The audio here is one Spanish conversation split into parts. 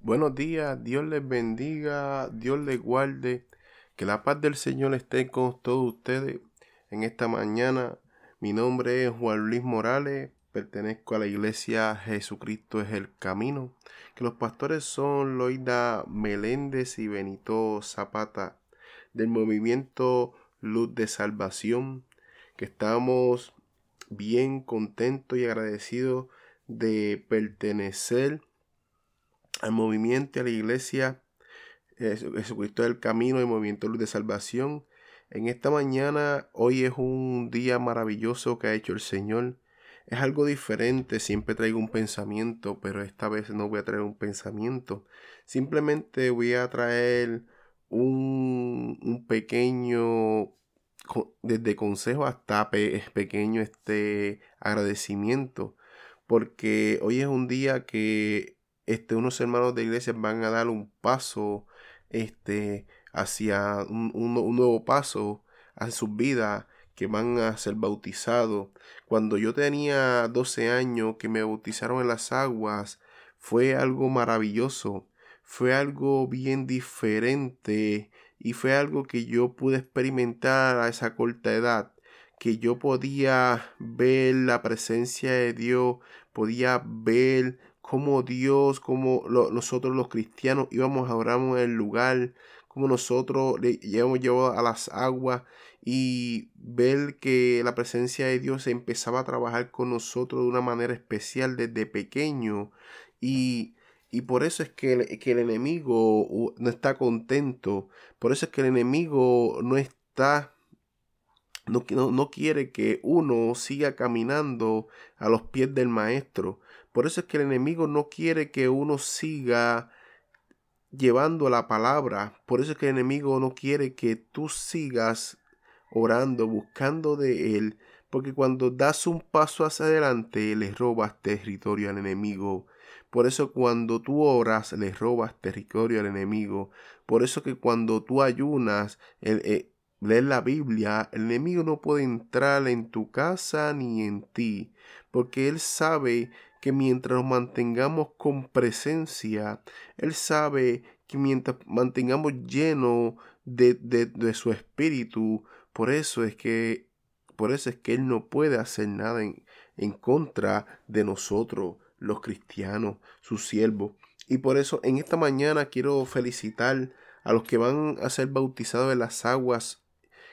Buenos días, Dios les bendiga, Dios les guarde que la paz del Señor esté con todos ustedes en esta mañana. Mi nombre es Juan Luis Morales, pertenezco a la iglesia Jesucristo es el Camino, que los pastores son Loida Meléndez y Benito Zapata del movimiento Luz de Salvación, que estamos bien contentos y agradecidos de pertenecer al movimiento, a la iglesia Jesucristo del Camino, el movimiento Luz de Salvación. En esta mañana, hoy es un día maravilloso que ha hecho el Señor. Es algo diferente, siempre traigo un pensamiento, pero esta vez no voy a traer un pensamiento. Simplemente voy a traer un, un pequeño, desde consejo hasta pequeño este agradecimiento. Porque hoy es un día que este, unos hermanos de iglesia van a dar un paso este, hacia un, nuevo paso hacia su vida que van a ser bautizados. Cuando yo tenía 12 años que me bautizaron en las aguas, fue algo maravilloso, fue algo bien diferente y fue algo que yo pude experimentar a esa corta edad, que yo podía ver la presencia de Dios, podía ver cómo Dios, cómo nosotros los cristianos íbamos a orar en el lugar, cómo nosotros le llevamos llevado a las aguas y ver que la presencia de Dios empezaba a trabajar con nosotros de una manera especial desde pequeño y, y por eso es que el, que el enemigo no está contento, por eso es que el enemigo no está no, no, quiere que uno siga caminando a los pies del maestro. Por eso es que el enemigo no quiere que uno siga llevando la palabra. Por eso es que el enemigo no quiere que tú sigas orando, buscando de él. Porque cuando das un paso hacia adelante, le robas territorio al enemigo. Por eso cuando tú oras, le robas territorio al enemigo. Por eso que cuando tú ayunas, el, eh, leer la Biblia, el enemigo no puede entrar en tu casa ni en ti, porque él sabe que mientras nos mantengamos con presencia, él sabe que mientras mantengamos lleno de, de, su espíritu, por eso es que por eso es que él no puede hacer nada en, en contra de nosotros, los cristianos, sus siervos. Y por eso en esta mañana quiero felicitar a los que van a ser bautizados en las aguas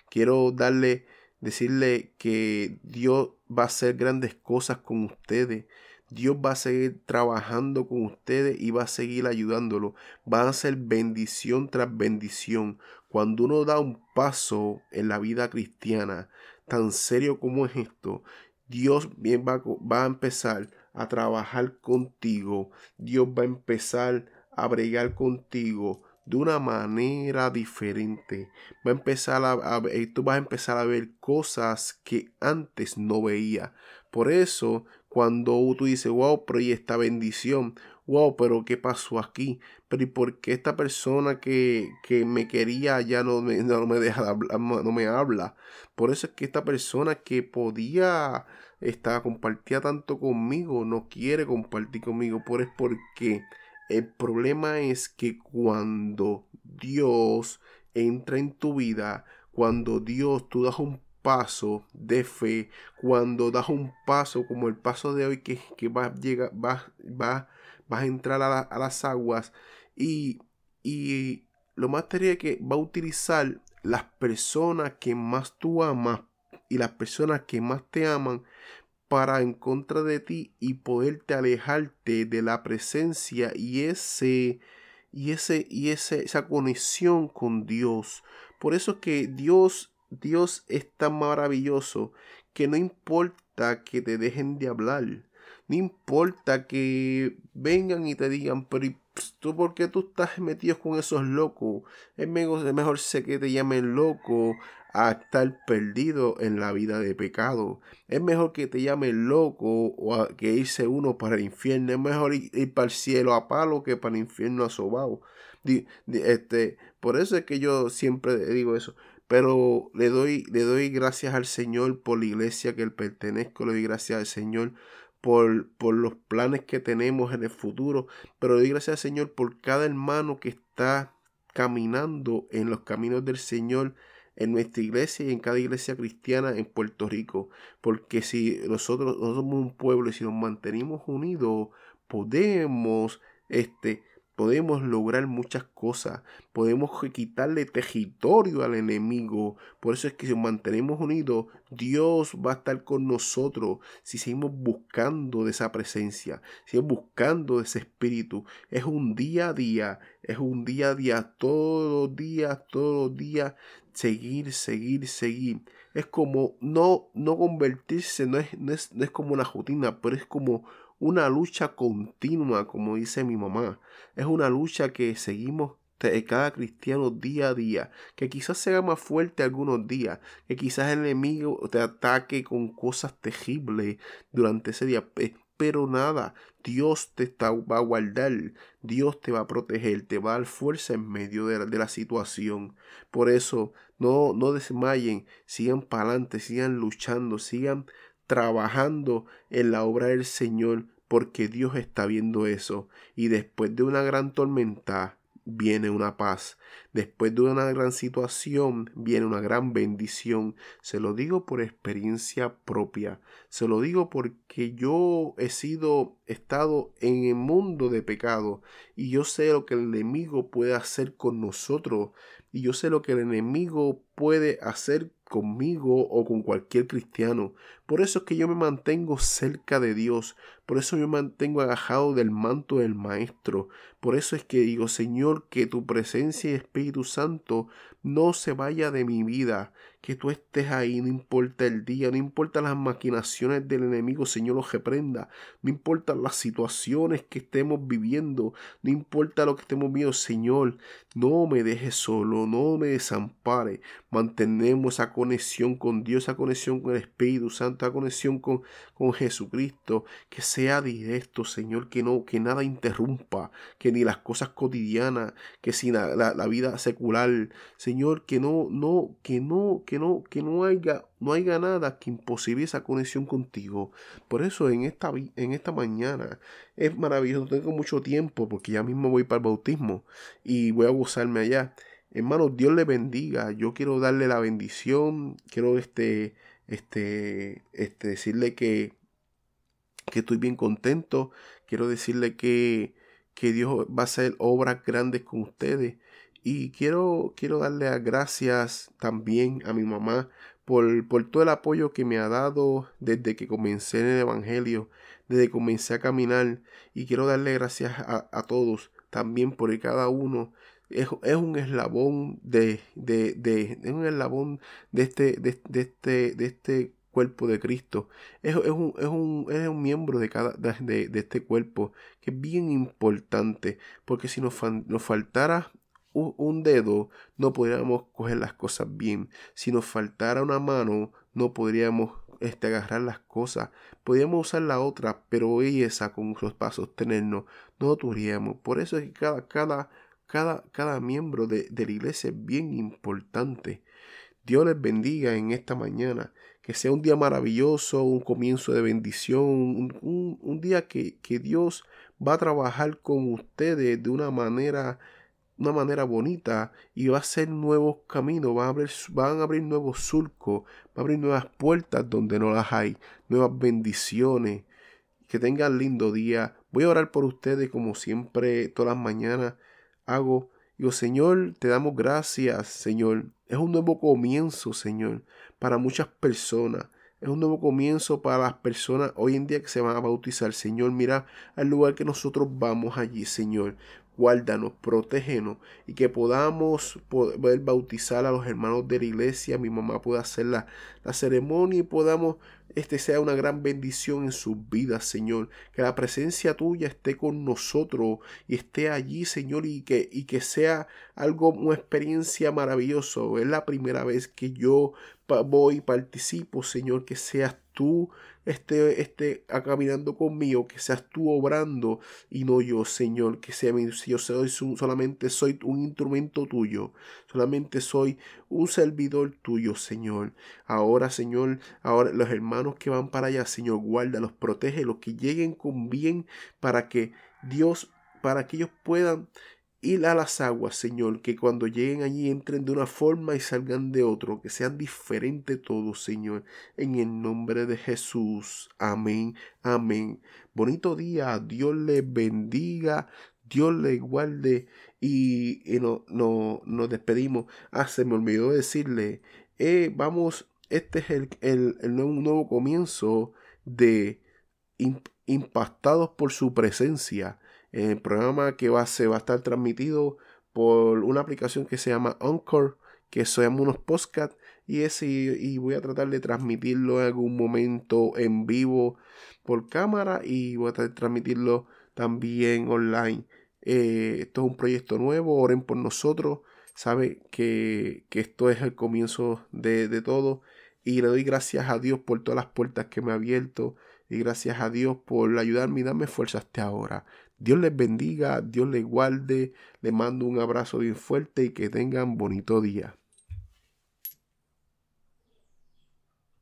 Quiero darle, decirle que Dios va a hacer grandes cosas con ustedes. Dios va a seguir trabajando con ustedes y va a seguir ayudándolo. Va a ser bendición tras bendición. Cuando uno da un paso en la vida cristiana, tan serio como es esto, Dios bien va, a empezar a trabajar contigo. Dios va a empezar a bregar contigo de una manera diferente. Va a empezar a, tú vas a empezar a ver cosas que antes no veía. Por eso, cuando tú dices, wow, pero y esta bendición, wow, pero ¿qué pasó aquí? Pero ¿y por qué esta persona que, que me quería ya no me, no me deja hablar, no me habla? Por eso es que esta persona que podía estar compartía tanto conmigo, no quiere compartir conmigo, por es porque el problema es que cuando Dios entra en tu vida, cuando Dios tú das un paso de fe, cuando das un paso como el paso de hoy que, que vas, llega, vas, vas, vas a entrar a, las aguas y, y lo más terrible es que va a utilizar las personas que más tú amas y las personas que más te aman para en contra de ti y poderte alejarte de la presencia y ese y ese y ese, esa conexión con Dios. Por eso que Dios Dios es tan maravilloso que no importa que te dejen de hablar, no importa que vengan y te digan, pero tú por qué tú estás metido con esos locos? Es mejor, es mejor sé que te llamen loco a estar perdido en la vida de pecado. Es mejor que te llame loco o que irse uno para el infierno. Es mejor ir, para el cielo a palo que para el infierno a sobao. Este, por eso es que yo siempre digo eso. Pero le doy, le doy gracias al Señor por la iglesia que él pertenezco. Le doy gracias al Señor por, por los planes que tenemos en el futuro, pero doy gracias al Señor por cada hermano que está caminando en los caminos del Señor en nuestra iglesia y en cada iglesia cristiana en Puerto Rico. Porque si nosotros, somos un pueblo y si nos mantenemos unidos, podemos este, podemos lograr muchas cosas, podemos quitarle territorio al enemigo. Por eso es que si mantenemos unidos, Dios va a estar con nosotros si seguimos buscando de esa presencia, seguimos buscando de ese espíritu. Es un día a día, es un día a día, todos los días, todos los días, seguir, seguir, seguir. Es como no, no convertirse, no es, no es, no es como una rutina, pero es como una lucha continua, como dice mi mamá. Es una lucha que seguimos cada cristiano día a día, que quizás sea más fuerte algunos días, que quizás el enemigo te ataque con cosas terribles durante ese día, pero nada, Dios te va a guardar, Dios te va a proteger, te va a dar fuerza en medio de la, de la situación. Por eso, no, no desmayen, sigan para adelante, sigan luchando, sigan trabajando en la obra del Señor, porque Dios está viendo eso. Y después de una gran tormenta viene una paz. Después de una gran situación viene una gran bendición. Se lo digo por experiencia propia. Se lo digo porque yo he sido, estado en el mundo de pecado y yo sé lo que el enemigo puede hacer con nosotros y yo sé lo que el enemigo puede hacer conmigo o con cualquier cristiano. Por eso es que yo me mantengo cerca de Dios. Por eso yo me mantengo agajado del manto del Maestro. Por eso es que digo, Señor, que tu presencia y Espíritu Santo no se vaya de mi vida que tú estés ahí, no importa el día, no importa las maquinaciones del enemigo, Señor, los reprenda, no importa las situaciones que estemos viviendo, no importa lo que estemos viendo, Señor, no me dejes solo, no me desampare, mantenemos esa conexión con Dios, esa conexión con el Espíritu Santo, esa conexión con, con Jesucristo, que sea directo, Señor, que no, que nada interrumpa, que ni las cosas cotidianas, que si la, vida secular, Señor, que no, no, que no, que no, que no haya, no haya nada que imposible esa conexión contigo. Por eso en esta, en esta mañana es maravilloso. Tengo mucho tiempo porque ya mismo voy para el bautismo y voy a gozarme allá. Hermano, Dios le bendiga. Yo quiero darle la bendición. Quiero este, este, este, decirle que, que estoy bien contento. Quiero decirle que, que Dios va a hacer obras grandes con ustedes. Y quiero, quiero darle gracias también a mi mamá por, por, todo el apoyo que me ha dado desde que comencé en el Evangelio, desde que comencé a caminar. Y quiero darle gracias a, todos también por cada uno. Es, es un eslabón de, de, de, un eslabón de este, de, de este, de este cuerpo de Cristo. Es, es, un, es, un, es un miembro de, cada, de, de, este cuerpo que es bien importante. Porque si nos, nos faltara un dedo, no podríamos coger las cosas bien. Si nos faltara una mano, no podríamos este, agarrar las cosas. Podríamos usar la otra, pero esa con sus pasos tenernos, no tuviéramos. Por eso es que cada, cada, cada, cada miembro de, la iglesia es bien importante. Dios les bendiga en esta mañana. Que sea un día maravilloso, un comienzo de bendición, un, un, un día que, que Dios va a trabajar con ustedes de una manera una manera bonita y va a ser nuevos caminos, van a abrir, van a abrir nuevos surcos, va a abrir nuevas puertas donde no las hay, nuevas bendiciones. Que tengan lindo día. Voy a orar por ustedes como siempre todas las mañanas hago. Digo, Señor, te damos gracias, Señor. Es un nuevo comienzo, Señor, para muchas personas. Es un nuevo comienzo para las personas hoy en día que se van a bautizar. Señor, mira al lugar que nosotros vamos allí, Señor guárdanos, protégenos y que podamos poder bautizar a los hermanos de la iglesia, mi mamá pueda hacer la, la ceremonia y podamos este sea una gran bendición en sus vidas, Señor. Que la presencia tuya esté con nosotros y esté allí, Señor, y que, y que sea algo, una experiencia maravillosa. Es la primera vez que yo voy, participo, Señor, que seas tú esté, esté caminando conmigo, que seas tú obrando y no yo, Señor, que sea si yo soy, solamente soy un instrumento tuyo, solamente soy un servidor tuyo, Señor. Ahora, Señor, ahora los hermanos que van para allá, Señor, guarda, los protege, los que lleguen con bien para que Dios, para que ellos puedan ir a las aguas, Señor, que cuando lleguen allí entren de una forma y salgan de otro, que sean diferentes todos, Señor, en el nombre de Jesús. Amén, amén. Bonito día, Dios les bendiga, Dios les guarde y, no, no, nos despedimos. Ah, se me olvidó decirle, eh, vamos, este es el, el, el nuevo, nuevo, comienzo de Impactados por su presencia. El programa que va, se va a estar transmitido por una aplicación que se llama Encore, que se llama unos podcasts, y, ese, y voy a tratar de transmitirlo en algún momento en vivo por cámara y voy a tratar de transmitirlo también online. Eh, esto es un proyecto nuevo, oren por nosotros, sabe que, que esto es el comienzo de, de todo y le doy gracias a Dios por todas las puertas que me ha abierto y gracias a Dios por ayudarme y darme fuerza hasta ahora. Dios les bendiga, Dios les guarde, les mando un abrazo bien fuerte y que tengan bonito día.